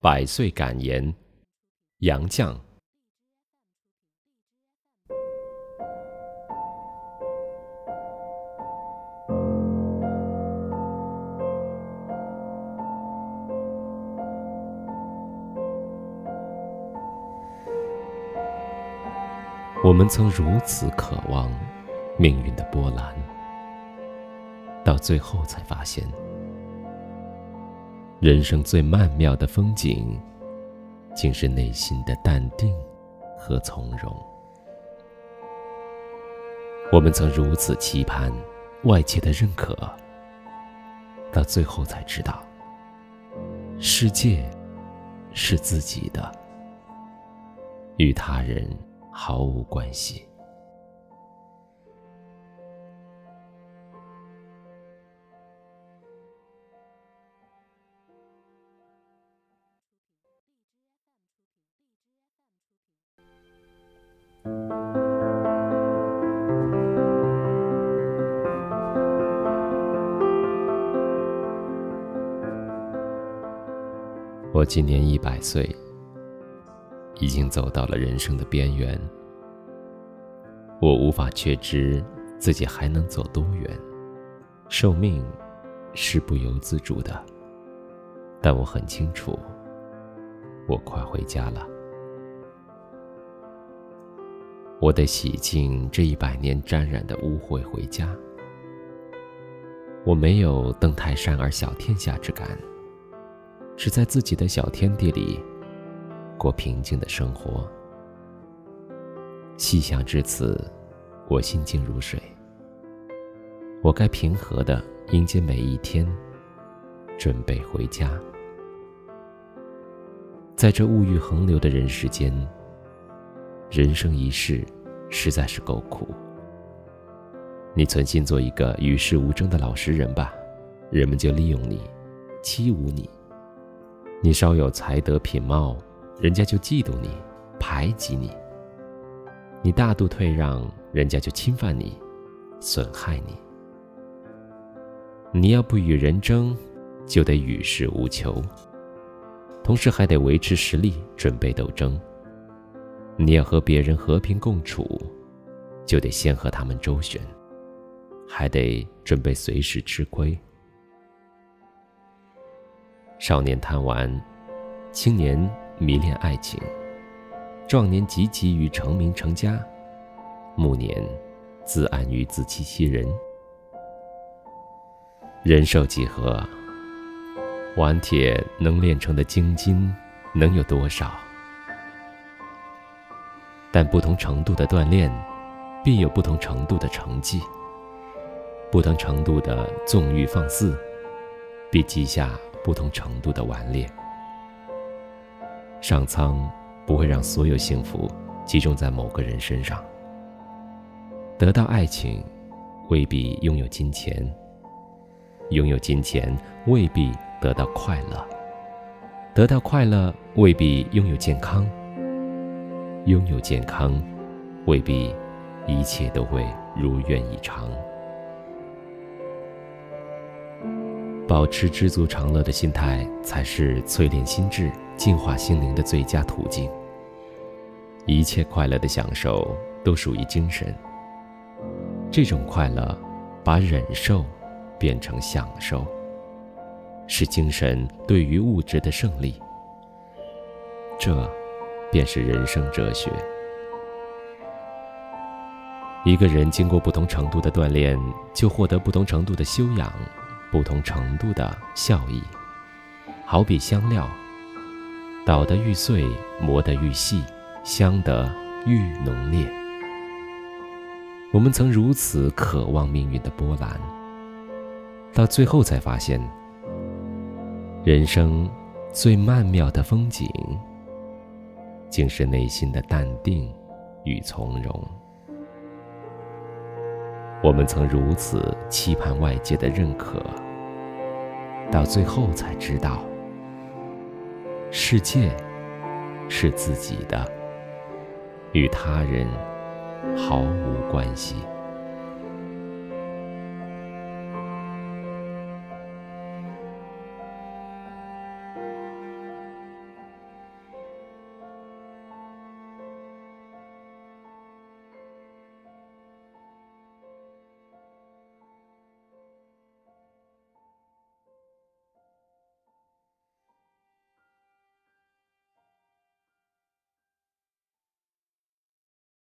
百岁感言，杨绛。我们曾如此渴望命运的波澜，到最后才发现。人生最曼妙的风景，竟是内心的淡定和从容。我们曾如此期盼外界的认可，到最后才知道，世界是自己的，与他人毫无关系。我今年一百岁，已经走到了人生的边缘。我无法确知自己还能走多远，寿命是不由自主的。但我很清楚，我快回家了。我得洗净这一百年沾染的污秽回家。我没有登泰山而小天下之感。只在自己的小天地里过平静的生活。细想至此，我心静如水。我该平和的迎接每一天，准备回家。在这物欲横流的人世间，人生一世实在是够苦。你存心做一个与世无争的老实人吧，人们就利用你，欺侮你。你稍有才德品貌，人家就嫉妒你，排挤你；你大度退让，人家就侵犯你，损害你。你要不与人争，就得与世无求，同时还得维持实力，准备斗争。你要和别人和平共处，就得先和他们周旋，还得准备随时吃亏。少年贪玩，青年迷恋爱情，壮年汲汲于成名成家，暮年自安于自欺欺人。人寿几何？顽铁能炼成的精金能有多少？但不同程度的锻炼，必有不同程度的成绩；不同程度的纵欲放肆，必积下。不同程度的顽劣，上苍不会让所有幸福集中在某个人身上。得到爱情，未必拥有金钱；拥有金钱，未必得到快乐；得到快乐，未必拥有健康；拥有健康，未必一切都会如愿以偿。保持知足常乐的心态，才是淬炼心智、净化心灵的最佳途径。一切快乐的享受都属于精神。这种快乐，把忍受变成享受，是精神对于物质的胜利。这，便是人生哲学。一个人经过不同程度的锻炼，就获得不同程度的修养。不同程度的效益，好比香料，捣得愈碎，磨得愈细，香得愈浓烈。我们曾如此渴望命运的波澜，到最后才发现，人生最曼妙的风景，竟是内心的淡定与从容。我们曾如此期盼外界的认可，到最后才知道，世界是自己的，与他人毫无关系。